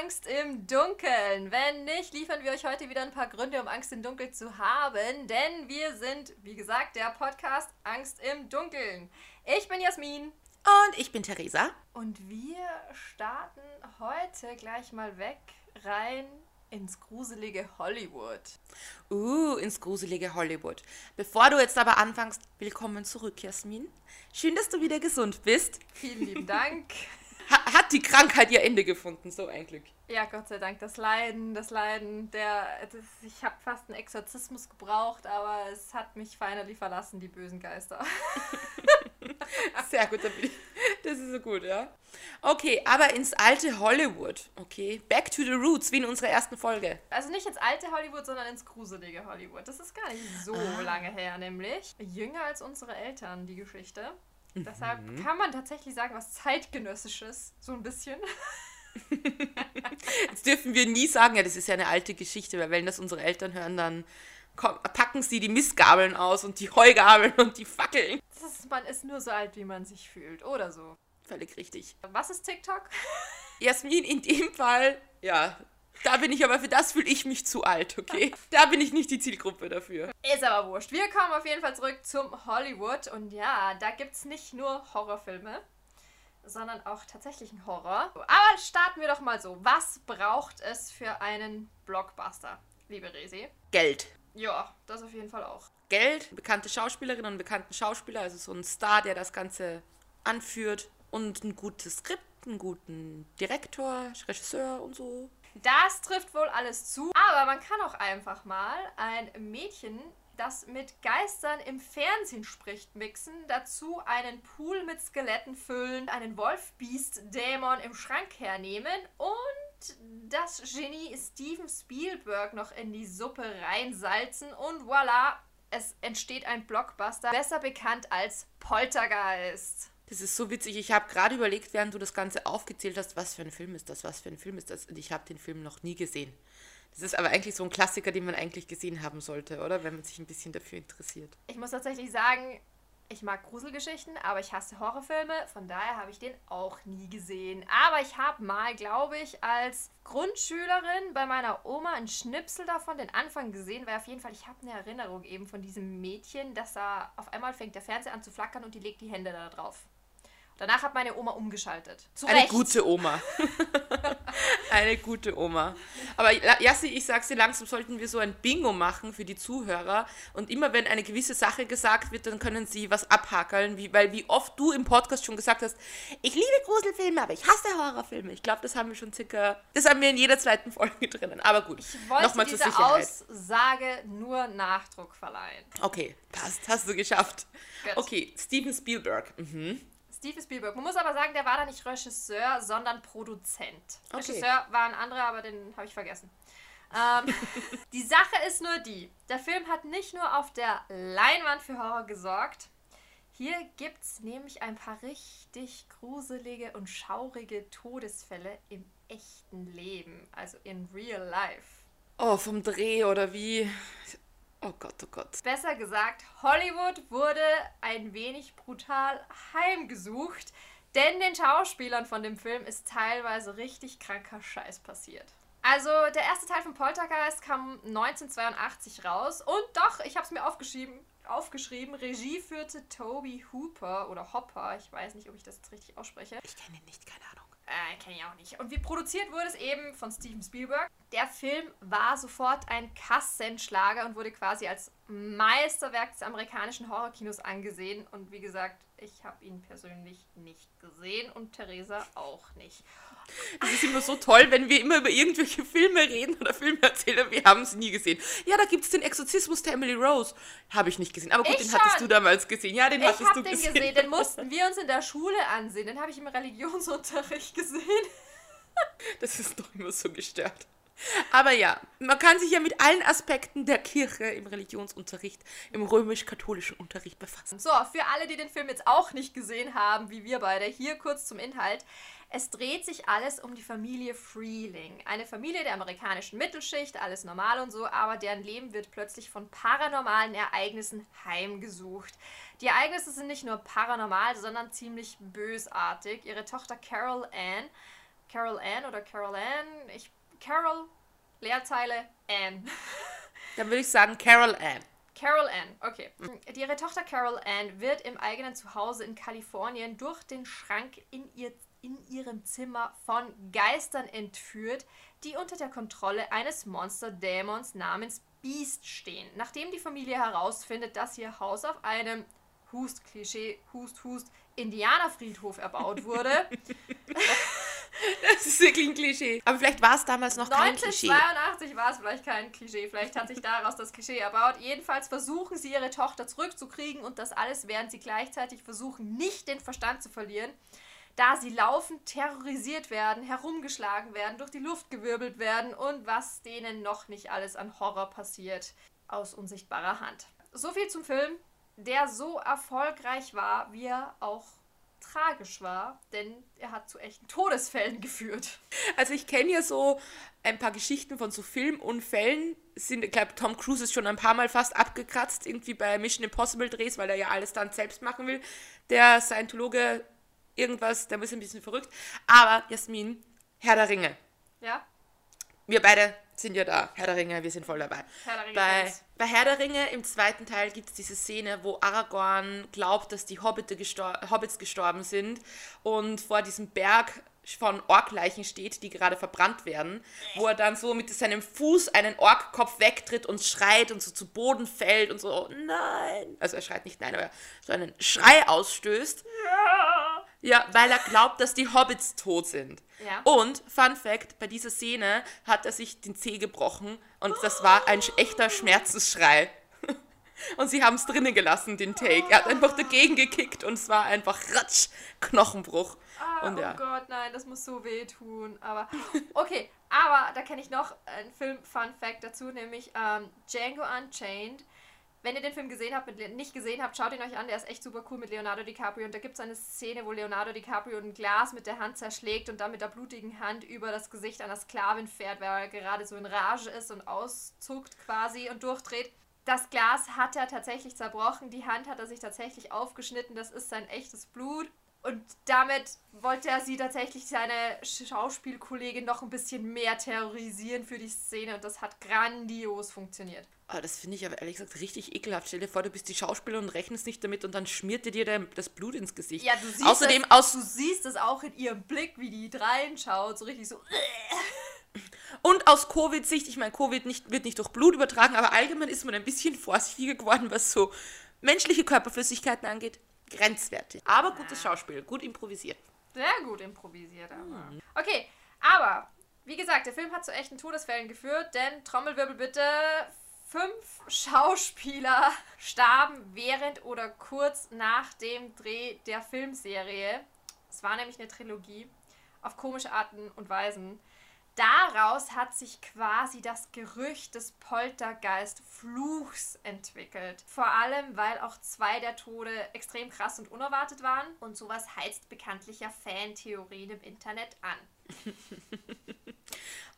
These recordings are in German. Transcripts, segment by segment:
Angst im Dunkeln. Wenn nicht, liefern wir euch heute wieder ein paar Gründe, um Angst im Dunkeln zu haben. Denn wir sind, wie gesagt, der Podcast Angst im Dunkeln. Ich bin Jasmin. Und ich bin Theresa. Und wir starten heute gleich mal weg rein ins gruselige Hollywood. Uh, ins gruselige Hollywood. Bevor du jetzt aber anfängst, willkommen zurück, Jasmin. Schön, dass du wieder gesund bist. Vielen lieben Dank. hat die Krankheit ihr Ende gefunden, so ein Glück. Ja, Gott sei Dank, das Leiden, das Leiden, der, das, ich habe fast einen Exorzismus gebraucht, aber es hat mich finally verlassen, die bösen Geister. Sehr gut, das ist so gut, ja. Okay, aber ins alte Hollywood, okay. Back to the roots, wie in unserer ersten Folge. Also nicht ins alte Hollywood, sondern ins gruselige Hollywood. Das ist gar nicht so ah. lange her, nämlich. Jünger als unsere Eltern, die Geschichte. Deshalb mhm. kann man tatsächlich sagen, was zeitgenössisches, so ein bisschen. Jetzt dürfen wir nie sagen, ja, das ist ja eine alte Geschichte, weil wenn das unsere Eltern hören, dann packen sie die Mistgabeln aus und die Heugabeln und die Fackeln. Ist, man ist nur so alt, wie man sich fühlt, oder so. Völlig richtig. Was ist TikTok? Jasmin, in dem Fall, ja, da bin ich aber, für das fühle ich mich zu alt, okay? Da bin ich nicht die Zielgruppe dafür. Ist aber wurscht. Wir kommen auf jeden Fall zurück zum Hollywood. Und ja, da gibt es nicht nur Horrorfilme, sondern auch tatsächlichen Horror. Aber starten wir doch mal so. Was braucht es für einen Blockbuster, liebe Resi? Geld. Ja, das auf jeden Fall auch. Geld, bekannte Schauspielerinnen und bekannten Schauspieler, also so ein Star, der das Ganze anführt und ein gutes Skript, einen guten Direktor, Regisseur und so. Das trifft wohl alles zu. Aber man kann auch einfach mal ein Mädchen, das mit Geistern im Fernsehen spricht, mixen, dazu einen Pool mit Skeletten füllen, einen Wolfbeast-Dämon im Schrank hernehmen und das Genie Steven Spielberg noch in die Suppe reinsalzen und voilà, es entsteht ein Blockbuster, besser bekannt als Poltergeist. Das ist so witzig. Ich habe gerade überlegt, während du das Ganze aufgezählt hast, was für ein Film ist das, was für ein Film ist das. Und ich habe den Film noch nie gesehen. Das ist aber eigentlich so ein Klassiker, den man eigentlich gesehen haben sollte, oder? Wenn man sich ein bisschen dafür interessiert. Ich muss tatsächlich sagen, ich mag Gruselgeschichten, aber ich hasse Horrorfilme. Von daher habe ich den auch nie gesehen. Aber ich habe mal, glaube ich, als Grundschülerin bei meiner Oma einen Schnipsel davon, den Anfang gesehen, weil auf jeden Fall, ich habe eine Erinnerung eben von diesem Mädchen, dass da auf einmal fängt der Fernseher an zu flackern und die legt die Hände da drauf. Danach hat meine Oma umgeschaltet. Zu Eine Recht. gute Oma. Eine gute Oma. Aber Jassi, ich sag's dir, langsam sollten wir so ein Bingo machen für die Zuhörer. Und immer wenn eine gewisse Sache gesagt wird, dann können sie was abhakeln. Wie, weil wie oft du im Podcast schon gesagt hast, ich liebe Gruselfilme, aber ich hasse Horrorfilme. Ich glaube, das haben wir schon circa, das haben wir in jeder zweiten Folge drinnen. Aber gut, nochmal zur Sicherheit. Aussage nur Nachdruck verleihen. Okay, passt, hast du geschafft. Good. Okay, Steven Spielberg. Mhm. Steven Spielberg. Man muss aber sagen, der war da nicht Regisseur, sondern Produzent. Okay. Regisseur war ein anderer, aber den habe ich vergessen. Ähm, die Sache ist nur die, der Film hat nicht nur auf der Leinwand für Horror gesorgt. Hier gibt es nämlich ein paar richtig gruselige und schaurige Todesfälle im echten Leben, also in real life. Oh, vom Dreh oder wie? Oh Gott, oh Gott. Besser gesagt, Hollywood wurde ein wenig brutal heimgesucht, denn den Schauspielern von dem Film ist teilweise richtig kranker Scheiß passiert. Also, der erste Teil von Poltergeist kam 1982 raus und doch, ich habe es mir aufgeschrieben, aufgeschrieben, Regie führte Toby Hooper oder Hopper, ich weiß nicht, ob ich das jetzt richtig ausspreche. Ich kenne ihn nicht, keine Ahnung. Äh, kenne ich auch nicht. Und wie produziert wurde es eben von Steven Spielberg. Der Film war sofort ein Kassenschlager und wurde quasi als Meisterwerk des amerikanischen Horrorkinos angesehen. Und wie gesagt, ich habe ihn persönlich nicht gesehen und Theresa auch nicht. Das ist immer so toll, wenn wir immer über irgendwelche Filme reden oder Filme erzählen, wir haben sie nie gesehen. Ja, da gibt es den Exorzismus der Emily Rose. Habe ich nicht gesehen. Aber gut, ich den schon. hattest du damals gesehen. Ja, den ich hattest du den gesehen. gesehen. Den mussten wir uns in der Schule ansehen. Den habe ich im Religionsunterricht gesehen. Das ist doch immer so gestört. Aber ja, man kann sich ja mit allen Aspekten der Kirche im Religionsunterricht, im römisch-katholischen Unterricht befassen. So, für alle, die den Film jetzt auch nicht gesehen haben, wie wir beide, hier kurz zum Inhalt. Es dreht sich alles um die Familie Freeling. Eine Familie der amerikanischen Mittelschicht, alles normal und so, aber deren Leben wird plötzlich von paranormalen Ereignissen heimgesucht. Die Ereignisse sind nicht nur paranormal, sondern ziemlich bösartig. Ihre Tochter Carol Ann Carol Ann oder Carol Ann. Ich, Carol, Leerzeile, Ann. Dann würde ich sagen Carol Ann. Carol Ann, okay. Die ihre Tochter Carol Ann wird im eigenen Zuhause in Kalifornien durch den Schrank in, ihr, in ihrem Zimmer von Geistern entführt, die unter der Kontrolle eines Monsterdämons namens Beast stehen. Nachdem die Familie herausfindet, dass ihr Haus auf einem Hust, Klischee, Hust, Hust, Indianerfriedhof erbaut wurde. Das ist wirklich ein Klischee. Aber vielleicht war es damals noch kein Klischee. 1982 war es vielleicht kein Klischee. Vielleicht hat sich daraus das Klischee erbaut. Jedenfalls versuchen sie, ihre Tochter zurückzukriegen und das alles, während sie gleichzeitig versuchen, nicht den Verstand zu verlieren, da sie laufend terrorisiert werden, herumgeschlagen werden, durch die Luft gewirbelt werden und was denen noch nicht alles an Horror passiert aus unsichtbarer Hand. So viel zum Film, der so erfolgreich war, wie er auch tragisch war, denn er hat zu echten Todesfällen geführt. Also ich kenne ja so ein paar Geschichten von so Filmunfällen. Sind, ich glaube, Tom Cruise ist schon ein paar Mal fast abgekratzt, irgendwie bei Mission Impossible Drehs, weil er ja alles dann selbst machen will. Der Scientologe, irgendwas, der ist ein bisschen verrückt. Aber Jasmin, Herr der Ringe. Ja? Wir beide sind ja da. Herr der Ringe, wir sind voll dabei. Herr der Ringe bei. Bei Herr der Ringe im zweiten Teil gibt es diese Szene, wo Aragorn glaubt, dass die gestor Hobbits gestorben sind und vor diesem Berg von Orkleichen steht, die gerade verbrannt werden, wo er dann so mit seinem Fuß einen Orkkopf wegtritt und schreit und so zu Boden fällt und so, oh nein. Also er schreit nicht nein, aber so einen Schrei ausstößt. Ja, weil er glaubt, dass die Hobbits tot sind. Ja. Und, Fun Fact, bei dieser Szene hat er sich den Zeh gebrochen und das war ein echter Schmerzensschrei. Und sie haben es drinnen gelassen, den Take. Er hat einfach dagegen gekickt und es war einfach Ratsch, Knochenbruch. Ah, und ja. Oh Gott, nein, das muss so wehtun. Aber okay, aber da kenne ich noch einen Film-Fun-Fact dazu, nämlich ähm, Django Unchained. Wenn ihr den Film gesehen habt, nicht gesehen habt, schaut ihn euch an, der ist echt super cool mit Leonardo DiCaprio. Und da gibt es eine Szene, wo Leonardo DiCaprio ein Glas mit der Hand zerschlägt und dann mit der blutigen Hand über das Gesicht einer Sklavin fährt, weil er gerade so in Rage ist und auszuckt quasi und durchdreht. Das Glas hat er tatsächlich zerbrochen, die Hand hat er sich tatsächlich aufgeschnitten, das ist sein echtes Blut. Und damit wollte er sie tatsächlich, seine Schauspielkollegin, noch ein bisschen mehr terrorisieren für die Szene und das hat grandios funktioniert. Ah, das finde ich aber ehrlich gesagt richtig ekelhaft. Stell dir vor, du bist die Schauspielerin und rechnest nicht damit und dann schmiert dir dein, das Blut ins Gesicht. Ja, du siehst, Außerdem das, aus du siehst es auch in ihrem Blick, wie die reinschaut, so richtig so. Und aus Covid-Sicht, ich meine, Covid nicht, wird nicht durch Blut übertragen, aber allgemein ist man ein bisschen vorsichtiger geworden, was so menschliche Körperflüssigkeiten angeht. Grenzwerte. Aber gutes Schauspiel, gut improvisiert. Sehr gut improvisiert, aber. Okay, aber wie gesagt, der Film hat zu echten Todesfällen geführt, denn Trommelwirbel bitte. Fünf Schauspieler starben während oder kurz nach dem Dreh der Filmserie. Es war nämlich eine Trilogie auf komische Arten und Weisen. Daraus hat sich quasi das Gerücht des Poltergeist-Fluchs entwickelt. Vor allem, weil auch zwei der Tode extrem krass und unerwartet waren. Und sowas heizt bekanntlich ja Fantheorien im Internet an.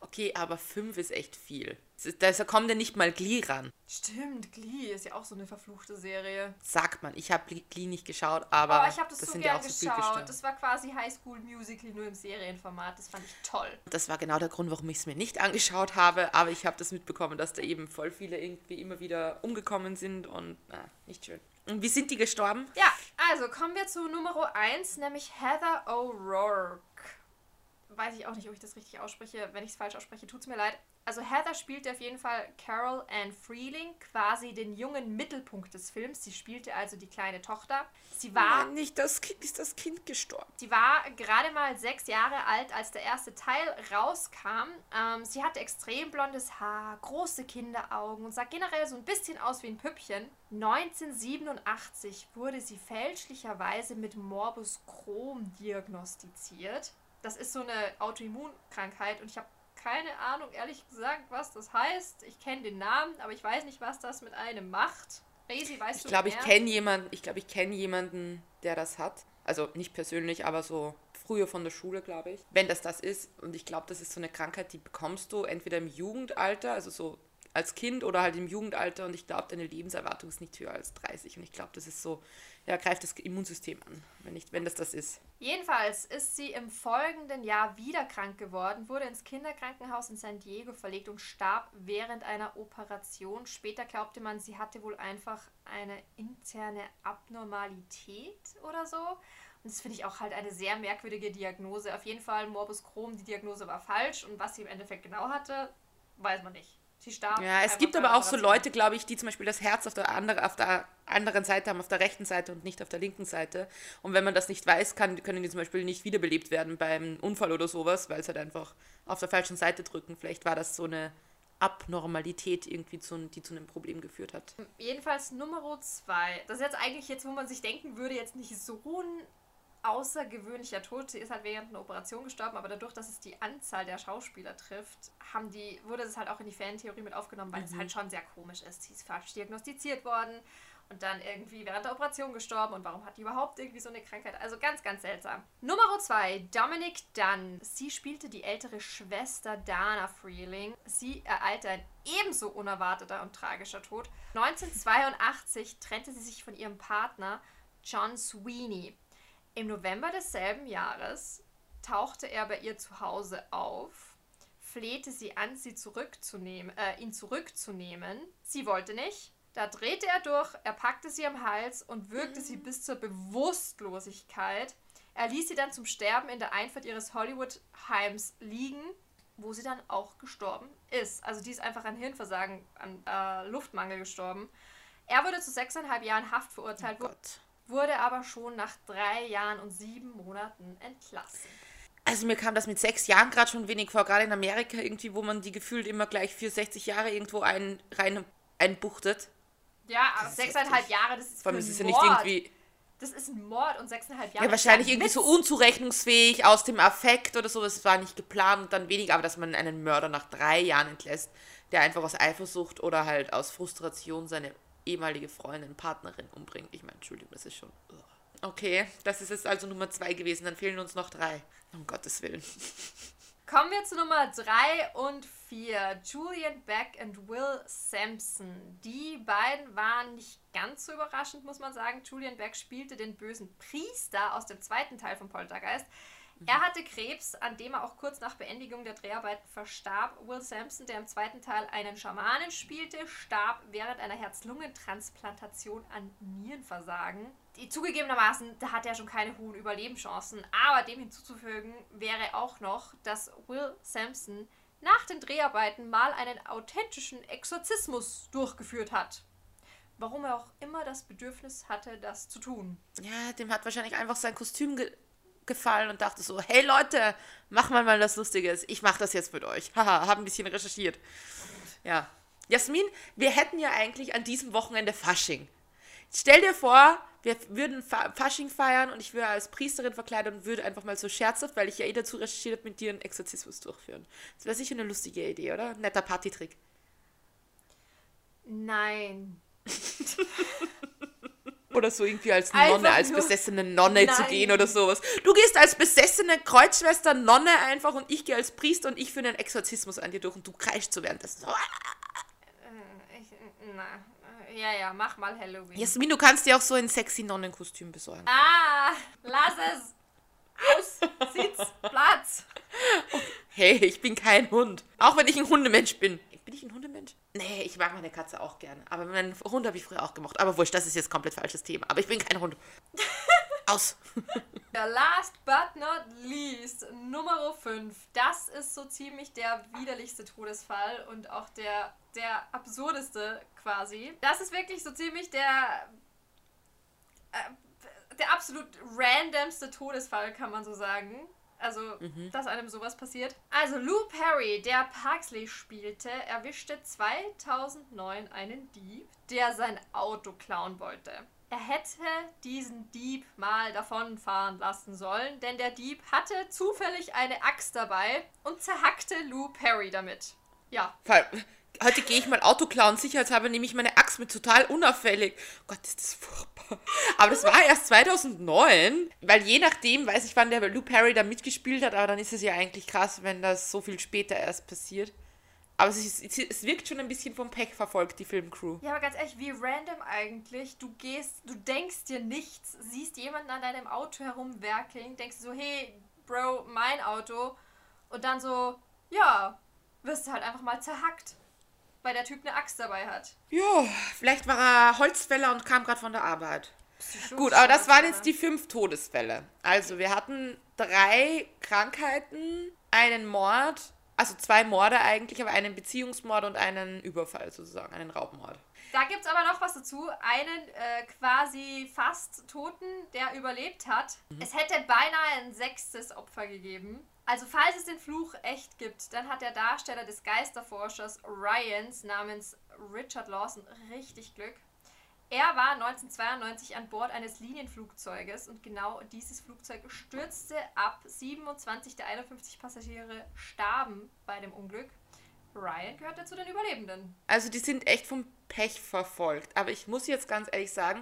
Okay, aber fünf ist echt viel. Da kommt ja nicht mal Glee ran. Stimmt, Glee ist ja auch so eine verfluchte Serie. Sagt man. Ich habe Glee nicht geschaut, aber Oh, ich habe das, so sind gern ja auch so geschaut. Bildbestände. das war quasi High School Musical nur im Serienformat. Das fand ich toll. Das war genau der Grund, warum ich es mir nicht angeschaut habe, aber ich habe das mitbekommen, dass da eben voll viele irgendwie immer wieder umgekommen sind und na, nicht schön. Und wie sind die gestorben? Ja, also kommen wir zu Nummer 1, nämlich Heather O'Rourke. Weiß ich auch nicht, ob ich das richtig ausspreche. Wenn ich es falsch ausspreche, tut es mir leid. Also Heather spielte auf jeden Fall Carol Ann Freeling, quasi den jungen Mittelpunkt des Films. Sie spielte also die kleine Tochter. Sie war Nein, nicht das Kind, ist das Kind gestorben. Sie war gerade mal sechs Jahre alt, als der erste Teil rauskam. Ähm, sie hatte extrem blondes Haar, große Kinderaugen und sah generell so ein bisschen aus wie ein Püppchen. 1987 wurde sie fälschlicherweise mit Morbus Crohn diagnostiziert. Das ist so eine Autoimmunkrankheit und ich habe keine Ahnung, ehrlich gesagt, was das heißt. Ich kenne den Namen, aber ich weiß nicht, was das mit einem macht. Daisy, weißt Ich du glaube, ich mehr? kenne jemanden, ich glaube, ich kenne jemanden, der das hat. Also nicht persönlich, aber so früher von der Schule, glaube ich. Wenn das das ist, und ich glaube, das ist so eine Krankheit, die bekommst du entweder im Jugendalter, also so als Kind oder halt im Jugendalter und ich glaube, deine Lebenserwartung ist nicht höher als 30 und ich glaube, das ist so, ja, greift das Immunsystem an, wenn, nicht, wenn das das ist. Jedenfalls ist sie im folgenden Jahr wieder krank geworden, wurde ins Kinderkrankenhaus in San Diego verlegt und starb während einer Operation. Später glaubte man, sie hatte wohl einfach eine interne Abnormalität oder so. Und das finde ich auch halt eine sehr merkwürdige Diagnose. Auf jeden Fall Morbus Crohn, die Diagnose war falsch und was sie im Endeffekt genau hatte, weiß man nicht. Sie starb. Ja, es gibt aber auch so Leute, glaube ich, die zum Beispiel das Herz auf der, andere, auf der anderen Seite haben, auf der rechten Seite und nicht auf der linken Seite. Und wenn man das nicht weiß, kann, können die zum Beispiel nicht wiederbelebt werden beim Unfall oder sowas, weil sie halt einfach auf der falschen Seite drücken. Vielleicht war das so eine Abnormalität irgendwie, zu, die zu einem Problem geführt hat. Jedenfalls Nummer zwei. Das ist jetzt eigentlich jetzt, wo man sich denken würde, jetzt nicht so ein außergewöhnlicher Tod. Sie ist halt während einer Operation gestorben, aber dadurch, dass es die Anzahl der Schauspieler trifft, haben die, wurde es halt auch in die Fantheorie mit aufgenommen, weil mhm. es halt schon sehr komisch ist. Sie ist falsch diagnostiziert worden und dann irgendwie während der Operation gestorben und warum hat die überhaupt irgendwie so eine Krankheit? Also ganz, ganz seltsam. Nummer zwei, Dominic Dunn. Sie spielte die ältere Schwester Dana Freeling. Sie ereilte ein ebenso unerwarteter und tragischer Tod. 1982 trennte sie sich von ihrem Partner John Sweeney. Im November desselben Jahres tauchte er bei ihr zu Hause auf, flehte sie an, sie zurückzunehmen, äh, ihn zurückzunehmen. Sie wollte nicht. Da drehte er durch, er packte sie am Hals und würgte mhm. sie bis zur Bewusstlosigkeit. Er ließ sie dann zum Sterben in der Einfahrt ihres Hollywood-Heims liegen, wo sie dann auch gestorben ist. Also die ist einfach an Hirnversagen, an äh, Luftmangel gestorben. Er wurde zu sechseinhalb Jahren Haft verurteilt. Oh Gott wurde aber schon nach drei Jahren und sieben Monaten entlassen. Also mir kam das mit sechs Jahren gerade schon wenig vor, gerade in Amerika irgendwie, wo man die gefühlt immer gleich für 60 Jahre irgendwo ein, rein einbuchtet. Ja, aber sechseinhalb Jahre, das ist Vor allem ist es ja nicht irgendwie... Das ist ein Mord und sechseinhalb Jahre. Ja, wahrscheinlich irgendwie Witz. so unzurechnungsfähig aus dem Affekt oder so. Das war nicht geplant und dann weniger, aber dass man einen Mörder nach drei Jahren entlässt, der einfach aus Eifersucht oder halt aus Frustration seine ehemalige Freundin, Partnerin umbringt. Ich meine, Entschuldigung, das ist schon. Okay, das ist jetzt also Nummer zwei gewesen. Dann fehlen uns noch drei. Um Gottes Willen. Kommen wir zu Nummer drei und vier. Julian Beck und Will Sampson. Die beiden waren nicht ganz so überraschend, muss man sagen. Julian Beck spielte den bösen Priester aus dem zweiten Teil von Poltergeist. Er hatte Krebs, an dem er auch kurz nach Beendigung der Dreharbeiten verstarb. Will Sampson, der im zweiten Teil einen Schamanen spielte, starb während einer Herz-Lungen-Transplantation an Nierenversagen. Die, zugegebenermaßen, da hat er schon keine hohen Überlebenschancen, aber dem hinzuzufügen wäre auch noch, dass Will Sampson nach den Dreharbeiten mal einen authentischen Exorzismus durchgeführt hat warum er auch immer das Bedürfnis hatte, das zu tun. Ja, dem hat wahrscheinlich einfach sein Kostüm ge gefallen und dachte so, hey Leute, mach mal mal was Lustiges. Ich mache das jetzt mit euch. Haha, habe ein bisschen recherchiert. Ja. Jasmin, wir hätten ja eigentlich an diesem Wochenende Fasching. Stell dir vor, wir würden Fasching feiern und ich würde als Priesterin verkleidet und würde einfach mal so scherzhaft, weil ich ja eh dazu recherchiert habe, mit dir einen Exorzismus durchführen. Das wäre sicher eine lustige Idee, oder? Netter Partytrick. Nein. Oder so irgendwie als Nonne, einfach als besessene Nonne nein. zu gehen oder sowas. Du gehst als besessene Kreuzschwester Nonne einfach und ich gehe als Priester und ich führe einen Exorzismus an dir durch und du kreischst so währenddessen. Äh, ich, na, ja, ja, mach mal Halloween. Jasmin, du kannst dir auch so ein sexy Nonnenkostüm besorgen. Ah, lass es. Aus, sitz, Platz. Hey, ich bin kein Hund. Auch wenn ich ein Hundemensch bin. Bin ich ein Hundemensch? Nee, ich mag meine Katze auch gerne. Aber meinen Hund habe ich früher auch gemocht. Aber wurscht, das ist jetzt komplett falsches Thema. Aber ich bin kein Hund. Aus. Der last but not least, Nummer 5. Das ist so ziemlich der widerlichste Todesfall und auch der, der absurdeste quasi. Das ist wirklich so ziemlich der. Äh, der absolut randomste Todesfall, kann man so sagen. Also, mhm. dass einem sowas passiert. Also, Lou Perry, der Parksley spielte, erwischte 2009 einen Dieb, der sein Auto klauen wollte. Er hätte diesen Dieb mal davonfahren lassen sollen, denn der Dieb hatte zufällig eine Axt dabei und zerhackte Lou Perry damit. Ja. Heute gehe ich mal Auto klauen, sicherheitshalber nehme ich meine Axt mit, total unauffällig. Oh Gott, ist das furchtbar. Aber das war erst 2009, weil je nachdem, weiß ich, wann der Lou Perry da mitgespielt hat, aber dann ist es ja eigentlich krass, wenn das so viel später erst passiert. Aber es, ist, es wirkt schon ein bisschen vom Pech verfolgt, die Filmcrew. Ja, aber ganz ehrlich, wie random eigentlich. Du gehst, du denkst dir nichts, siehst jemanden an deinem Auto herumwerkeln, denkst so, hey, Bro, mein Auto. Und dann so, ja, wirst du halt einfach mal zerhackt, weil der Typ eine Axt dabei hat. Ja, vielleicht war er Holzfäller und kam gerade von der Arbeit. Gut, aber das waren jetzt die fünf Todesfälle. Also wir hatten drei Krankheiten, einen Mord, also zwei Morde eigentlich, aber einen Beziehungsmord und einen Überfall sozusagen, einen Raubmord. Da gibt es aber noch was dazu. Einen äh, quasi fast Toten, der überlebt hat. Mhm. Es hätte beinahe ein sechstes Opfer gegeben. Also falls es den Fluch echt gibt, dann hat der Darsteller des Geisterforschers Ryans namens Richard Lawson richtig Glück. Er war 1992 an Bord eines Linienflugzeuges und genau dieses Flugzeug stürzte ab. 27 der 51 Passagiere starben bei dem Unglück. Ryan gehörte zu den Überlebenden. Also die sind echt vom Pech verfolgt. Aber ich muss jetzt ganz ehrlich sagen,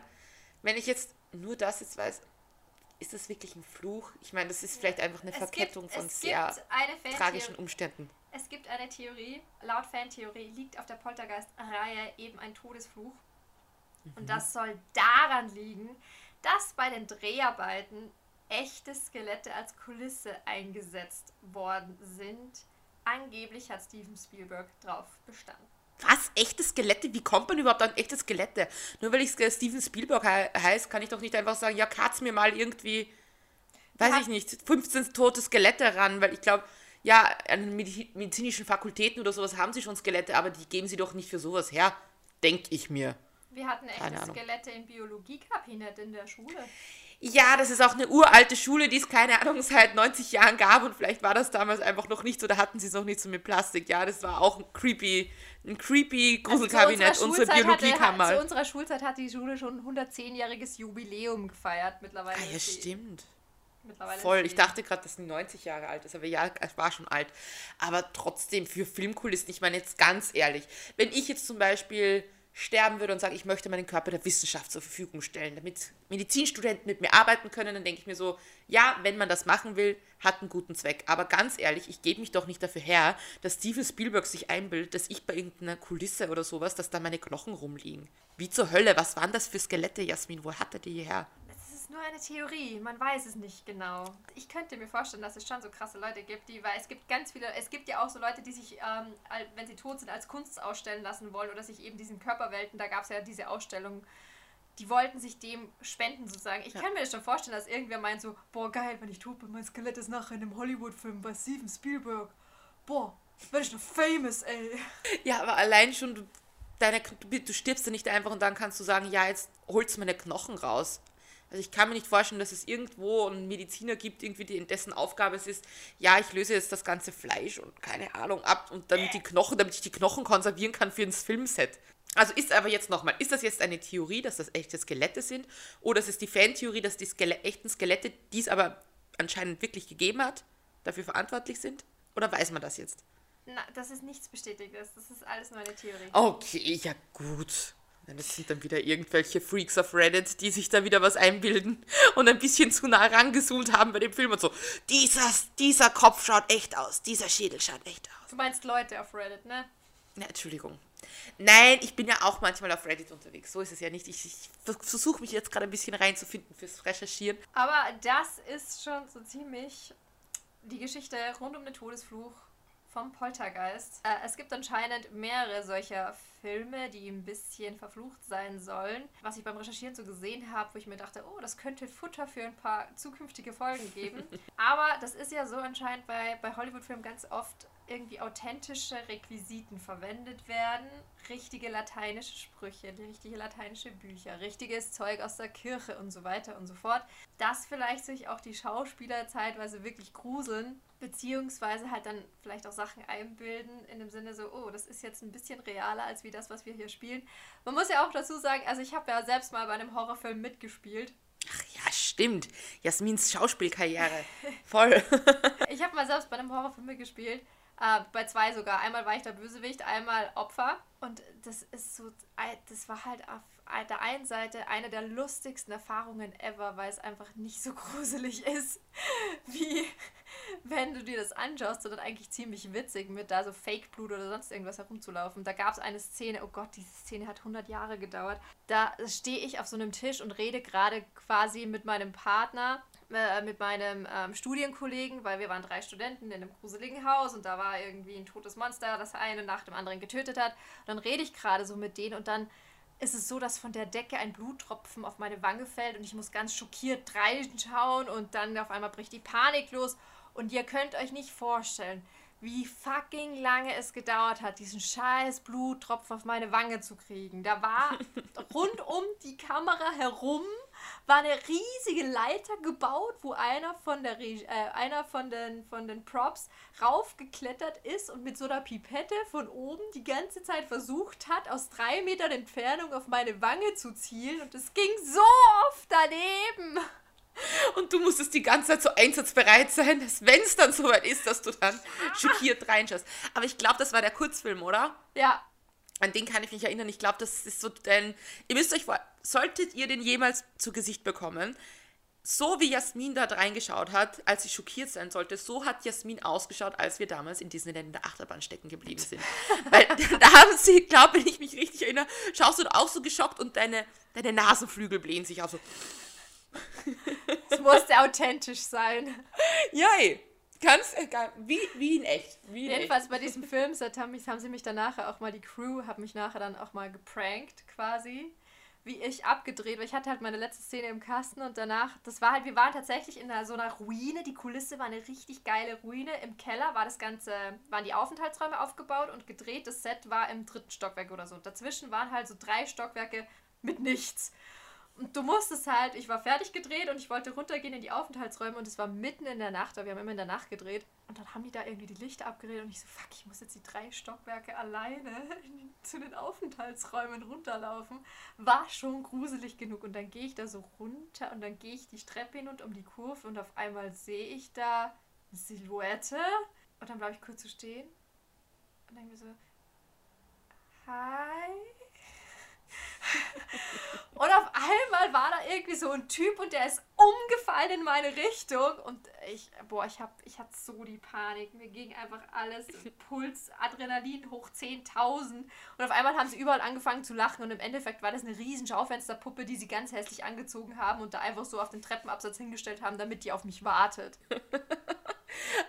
wenn ich jetzt nur das jetzt weiß, ist das wirklich ein Fluch? Ich meine, das ist vielleicht einfach eine es Verkettung gibt, von sehr tragischen Umständen. Es gibt eine Theorie, laut Fantheorie liegt auf der Poltergeist-Reihe eben ein Todesfluch. Mhm. Und das soll daran liegen, dass bei den Dreharbeiten echte Skelette als Kulisse eingesetzt worden sind. Angeblich hat Steven Spielberg drauf bestanden. Was? Echte Skelette? Wie kommt man überhaupt an echte Skelette? Nur weil ich Steven Spielberg he heißt, kann ich doch nicht einfach sagen, ja, katz mir mal irgendwie, weiß ja. ich nicht, 15 tote Skelette ran, weil ich glaube, ja, an medizinischen Fakultäten oder sowas haben sie schon Skelette, aber die geben sie doch nicht für sowas her, denke ich mir. Wir hatten echte Skelette im Biologiekabinett in der Schule. Ja, das ist auch eine uralte Schule, die es, keine Ahnung, seit 90 Jahren gab und vielleicht war das damals einfach noch nicht so, da hatten sie es noch nicht so mit Plastik. Ja, das war auch ein creepy, ein creepy Gruselkabinett, also unsere Biologiekammer. Zu unserer Schulzeit hat die Schule schon ein 110-jähriges Jubiläum gefeiert mittlerweile. Ah, ja, stimmt. Voll, ich dachte gerade, dass sie 90 Jahre alt ist, aber ja, es war schon alt. Aber trotzdem für Filmkulissen, ich meine jetzt ganz ehrlich, wenn ich jetzt zum Beispiel sterben würde und sage, ich möchte meinen Körper der Wissenschaft zur Verfügung stellen, damit Medizinstudenten mit mir arbeiten können, dann denke ich mir so, ja, wenn man das machen will, hat einen guten Zweck. Aber ganz ehrlich, ich gebe mich doch nicht dafür her, dass Steven Spielberg sich einbildet, dass ich bei irgendeiner Kulisse oder sowas, dass da meine Knochen rumliegen. Wie zur Hölle, was waren das für Skelette, Jasmin? Wo hat er die her? Nur eine Theorie, man weiß es nicht genau. Ich könnte mir vorstellen, dass es schon so krasse Leute gibt, die, weil es gibt ganz viele, es gibt ja auch so Leute, die sich, ähm, wenn sie tot sind, als Kunst ausstellen lassen wollen oder sich eben diesen Körperwelten, da gab es ja diese Ausstellung, die wollten sich dem spenden sozusagen. Ich ja. kann mir das schon vorstellen, dass irgendwer meint so, boah geil, wenn ich tot bin, mein Skelett ist nachher in einem Hollywood-Film bei Steven Spielberg. Boah, werde ich noch famous, ey. Ja, aber allein schon, du, deine, du, du stirbst ja nicht einfach und dann kannst du sagen, ja, jetzt holst du meine Knochen raus. Also ich kann mir nicht vorstellen, dass es irgendwo einen Mediziner gibt, irgendwie die, in dessen Aufgabe es ist, ja, ich löse jetzt das ganze Fleisch und keine Ahnung ab und damit die Knochen, damit ich die Knochen konservieren kann für ins Filmset. Also ist aber jetzt nochmal, ist das jetzt eine Theorie, dass das echte Skelette sind? Oder ist es die Fantheorie, dass die Skele echten Skelette, die es aber anscheinend wirklich gegeben hat, dafür verantwortlich sind? Oder weiß man das jetzt? Na, das ist nichts Bestätigtes. Das ist alles nur eine Theorie. Okay, ja gut. Das sind dann wieder irgendwelche Freaks auf Reddit, die sich da wieder was einbilden und ein bisschen zu nah rangezoomt haben bei dem Film und so. Dieser, dieser Kopf schaut echt aus, dieser Schädel schaut echt aus. Du meinst Leute auf Reddit, ne? Na, Entschuldigung. Nein, ich bin ja auch manchmal auf Reddit unterwegs. So ist es ja nicht. Ich, ich versuche mich jetzt gerade ein bisschen reinzufinden fürs Recherchieren. Aber das ist schon so ziemlich die Geschichte rund um den Todesfluch vom Poltergeist. Äh, es gibt anscheinend mehrere solcher Filme, die ein bisschen verflucht sein sollen. Was ich beim Recherchieren so gesehen habe, wo ich mir dachte, oh, das könnte Futter für ein paar zukünftige Folgen geben. Aber das ist ja so anscheinend bei, bei Hollywood-Filmen ganz oft irgendwie authentische Requisiten verwendet werden. Richtige lateinische Sprüche, richtige lateinische Bücher, richtiges Zeug aus der Kirche und so weiter und so fort. Dass vielleicht sich auch die Schauspieler zeitweise wirklich gruseln beziehungsweise halt dann vielleicht auch Sachen einbilden in dem Sinne so, oh, das ist jetzt ein bisschen realer als wie das, was wir hier spielen. Man muss ja auch dazu sagen, also ich habe ja selbst mal bei einem Horrorfilm mitgespielt. Ach ja, stimmt. Jasmins Schauspielkarriere. Voll. ich habe mal selbst bei einem Horrorfilm mitgespielt. Äh, bei zwei sogar. Einmal war ich der Bösewicht, einmal Opfer. Und das ist so, das war halt der einen Seite eine der lustigsten Erfahrungen ever, weil es einfach nicht so gruselig ist, wie wenn du dir das anschaust, sondern eigentlich ziemlich witzig, mit da so Fake-Blut oder sonst irgendwas herumzulaufen. Da gab es eine Szene, oh Gott, diese Szene hat 100 Jahre gedauert. Da stehe ich auf so einem Tisch und rede gerade quasi mit meinem Partner äh, mit meinem ähm, Studienkollegen, weil wir waren drei Studenten in einem gruseligen Haus und da war irgendwie ein totes Monster, das eine nach dem anderen getötet hat. Und dann rede ich gerade so mit denen und dann ist es so, dass von der Decke ein Bluttropfen auf meine Wange fällt und ich muss ganz schockiert reinschauen und dann auf einmal bricht die Panik los und ihr könnt euch nicht vorstellen, wie fucking lange es gedauert hat, diesen scheiß Bluttropfen auf meine Wange zu kriegen. Da war rund um die Kamera herum war eine riesige Leiter gebaut, wo einer von der Re äh, einer von den von den Props raufgeklettert ist und mit so einer Pipette von oben die ganze Zeit versucht hat, aus drei Metern Entfernung auf meine Wange zu zielen und es ging so oft daneben. Und du musstest die ganze Zeit so einsatzbereit sein, dass wenn es dann soweit ist, dass du dann schockiert reinschaust. Aber ich glaube, das war der Kurzfilm, oder? Ja, an den kann ich mich erinnern. Ich glaube, das ist so, denn ihr müsst euch vor, solltet ihr den jemals zu Gesicht bekommen, so wie Jasmin da reingeschaut hat, als sie schockiert sein sollte, so hat Jasmin ausgeschaut, als wir damals in Disneyland in der Achterbahn stecken geblieben sind. Weil da haben sie, glaube wenn ich mich richtig erinnere, schaust du auch so geschockt und deine, deine Nasenflügel blähen sich auch so. Es musste authentisch sein. Jai! Ganz egal, wie, wie in echt. Wie in Jedenfalls echt. bei diesem Filmset haben, mich, haben sie mich danach auch mal, die Crew hat mich nachher dann auch mal geprankt quasi, wie ich abgedreht, weil ich hatte halt meine letzte Szene im Kasten und danach, das war halt, wir waren tatsächlich in einer, so einer Ruine, die Kulisse war eine richtig geile Ruine, im Keller war das Ganze, waren die Aufenthaltsräume aufgebaut und gedreht, das Set war im dritten Stockwerk oder so. Dazwischen waren halt so drei Stockwerke mit nichts. Und du musstest halt, ich war fertig gedreht und ich wollte runtergehen in die Aufenthaltsräume und es war mitten in der Nacht, weil wir haben immer in der Nacht gedreht. Und dann haben die da irgendwie die Lichter abgedreht und ich so, fuck, ich muss jetzt die drei Stockwerke alleine zu den Aufenthaltsräumen runterlaufen. War schon gruselig genug. Und dann gehe ich da so runter und dann gehe ich die Treppe hin und um die Kurve und auf einmal sehe ich da Silhouette. Und dann bleibe ich kurz so stehen und denke mir so, hi. Und auf einmal war da irgendwie so ein Typ und der ist umgefallen in meine Richtung. Und ich, boah, ich, hab, ich hatte so die Panik. Mir ging einfach alles, Puls, Adrenalin hoch 10.000. Und auf einmal haben sie überall angefangen zu lachen. Und im Endeffekt war das eine riesen Schaufensterpuppe, die sie ganz hässlich angezogen haben und da einfach so auf den Treppenabsatz hingestellt haben, damit die auf mich wartet.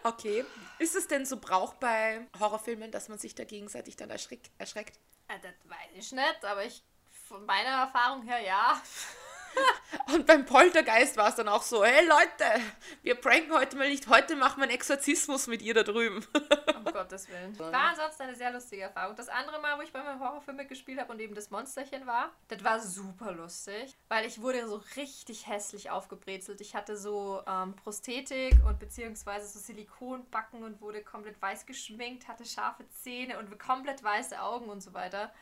Okay. Ist es denn so Brauch bei Horrorfilmen, dass man sich da gegenseitig dann erschreckt? Ja, das weiß ich nicht, aber ich von meiner Erfahrung her ja. Und beim Poltergeist war es dann auch so, hey Leute, wir pranken heute mal nicht, heute machen wir einen Exorzismus mit ihr da drüben. Um Gottes Willen. War ansonsten eine sehr lustige Erfahrung. Das andere Mal, wo ich bei meinem Horrorfilm mitgespielt habe und eben das Monsterchen war, das war super lustig, weil ich wurde so richtig hässlich aufgebrezelt. Ich hatte so ähm, Prosthetik und beziehungsweise so Silikonbacken und wurde komplett weiß geschminkt, hatte scharfe Zähne und komplett weiße Augen und so weiter.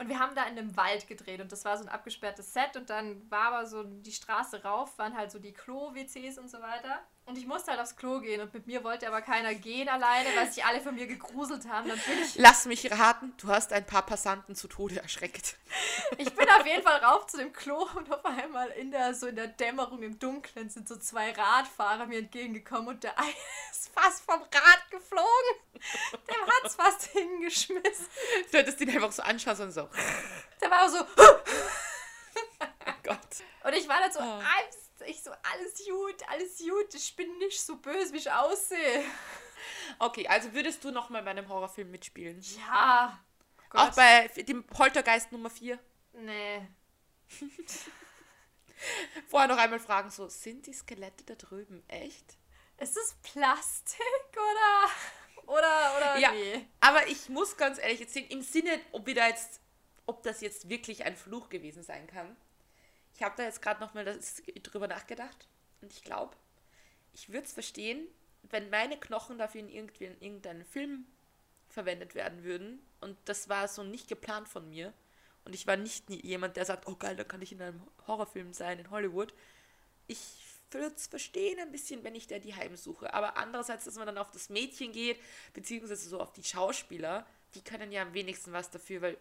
Und wir haben da in einem Wald gedreht und das war so ein abgesperrtes Set und dann war aber so die Straße rauf, waren halt so die Klo-WCs und so weiter. Und ich musste halt aufs Klo gehen und mit mir wollte aber keiner gehen alleine, weil sich alle von mir gegruselt haben. Dann bin ich, Lass mich raten, du hast ein paar Passanten zu Tode erschreckt. ich bin auf jeden Fall rauf zu dem Klo und auf einmal in der, so in der Dämmerung im Dunkeln sind so zwei Radfahrer mir entgegengekommen und der eine ist fast vom Rad geflogen. Der hat's fast hingeschmissen. Du hättest ihn einfach so anschauen und so, oh Der war so, Gott. Und ich war dann so, Oh. alles, ich so, alles gut, alles gut, ich bin nicht so böse, wie ich aussehe. Okay, also würdest du nochmal bei einem Horrorfilm mitspielen? Ja. Auch Gott. bei dem Poltergeist Nummer 4? Nee. Vorher noch einmal fragen, so, sind die Skelette da drüben echt? Ist es Plastik oder? Oder, oder Ja. nee? Aber ich muss ganz ehrlich jetzt sehen, im Sinne, ob wir da jetzt, ob das jetzt wirklich ein Fluch gewesen sein kann. Ich habe da jetzt gerade nochmal drüber nachgedacht und ich glaube, ich würde es verstehen, wenn meine Knochen dafür in, irgendwie in irgendeinem Film verwendet werden würden und das war so nicht geplant von mir und ich war nicht nie jemand, der sagt, oh geil, da kann ich in einem Horrorfilm sein in Hollywood. Ich würde es verstehen ein bisschen, wenn ich da die heimsuche. Aber andererseits, dass man dann auf das Mädchen geht, beziehungsweise so auf die Schauspieler, die können ja am wenigsten was dafür, weil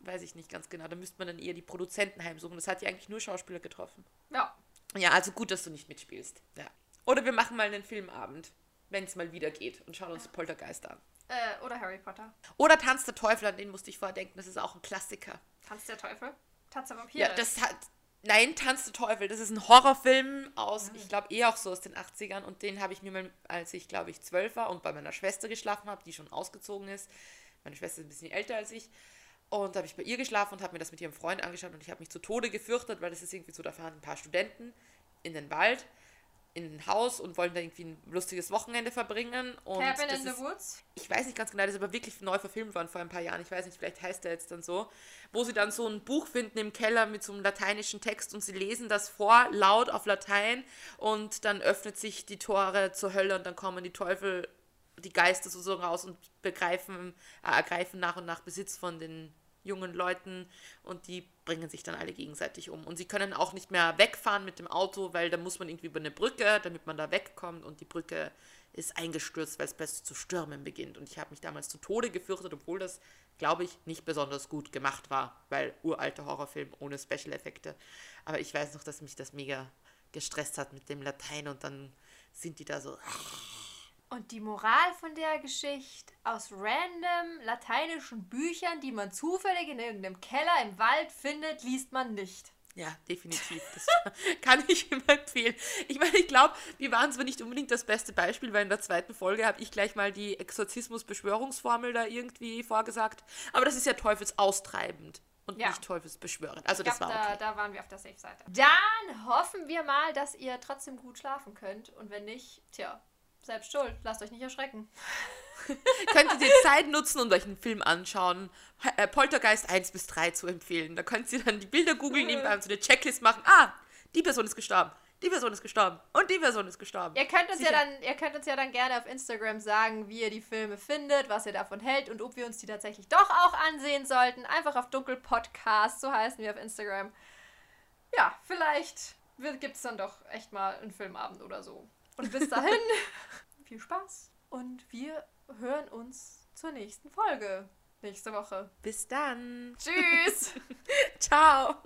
weiß ich nicht ganz genau. Da müsste man dann eher die Produzenten heimsuchen. Das hat ja eigentlich nur Schauspieler getroffen. Ja. Ja, also gut, dass du nicht mitspielst. Ja. Oder wir machen mal einen Filmabend, wenn es mal wieder geht und schauen uns Poltergeist an. Äh, oder Harry Potter. Oder Tanz der Teufel, an den musste ich vorher denken. Das ist auch ein Klassiker. Tanz der Teufel? Tanz der Vampire? Ja, das hat. Nein, Tanz der Teufel. Das ist ein Horrorfilm aus, ich glaube, eh auch so aus den 80ern. Und den habe ich mir mal, als ich, glaube ich, zwölf war und bei meiner Schwester geschlafen habe, die schon ausgezogen ist. Meine Schwester ist ein bisschen älter als ich. Und da habe ich bei ihr geschlafen und habe mir das mit ihrem Freund angeschaut und ich habe mich zu Tode gefürchtet, weil das ist irgendwie so, da fahren ein paar Studenten in den Wald, in ein Haus und wollen da irgendwie ein lustiges Wochenende verbringen. Und Cabin das in the ist, Woods? ich weiß nicht ganz genau, das ist aber wirklich neu verfilmt worden vor ein paar Jahren. Ich weiß nicht, vielleicht heißt der jetzt dann so. Wo sie dann so ein Buch finden im Keller mit so einem lateinischen Text und sie lesen das vor, laut auf Latein und dann öffnet sich die Tore zur Hölle und dann kommen die Teufel, die Geister sozusagen raus und begreifen, äh, ergreifen nach und nach Besitz von den jungen Leuten und die bringen sich dann alle gegenseitig um. Und sie können auch nicht mehr wegfahren mit dem Auto, weil da muss man irgendwie über eine Brücke, damit man da wegkommt und die Brücke ist eingestürzt, weil es plötzlich zu stürmen beginnt. Und ich habe mich damals zu Tode gefürchtet, obwohl das, glaube ich, nicht besonders gut gemacht war, weil uralter Horrorfilm ohne Special-Effekte. Aber ich weiß noch, dass mich das mega gestresst hat mit dem Latein und dann sind die da so. Und die Moral von der Geschichte aus random lateinischen Büchern, die man zufällig in irgendeinem Keller im Wald findet, liest man nicht. Ja, definitiv. Das kann ich immer empfehlen. Ich meine, ich glaube, wir waren zwar nicht unbedingt das beste Beispiel, weil in der zweiten Folge habe ich gleich mal die Exorzismus-Beschwörungsformel da irgendwie vorgesagt. Aber das ist ja teufelsaustreibend und Ja. nicht teufelsbeschwörend. Also Ich das glaub, war da, okay. da waren wir auf der Safe-Seite. Dann hoffen wir mal, dass ihr trotzdem gut schlafen könnt. Und wenn nicht, tja, selbst schuld. Lasst euch nicht erschrecken. Könnt ihr die Zeit nutzen und euch einen Film anschauen, äh, Poltergeist 1 bis 3 zu empfehlen. Da könnt ihr dann die Bilder googeln, nebenbei und so eine Checklist machen. Ah, die Person ist gestorben, die Person ist gestorben und die Person ist gestorben. Ihr könnt, uns ja dann, ihr könnt uns ja dann gerne auf Instagram sagen, wie ihr die Filme findet, was ihr davon hält und ob wir uns die tatsächlich doch auch ansehen sollten. Einfach auf Dunkelpodcast, so heißen wir auf Instagram. Ja, vielleicht gibt es dann doch echt mal einen Filmabend oder so. Und bis dahin, viel Spaß und wir hören uns zur nächsten Folge. Nächste Woche. Bis dann. Tschüss! Ciao.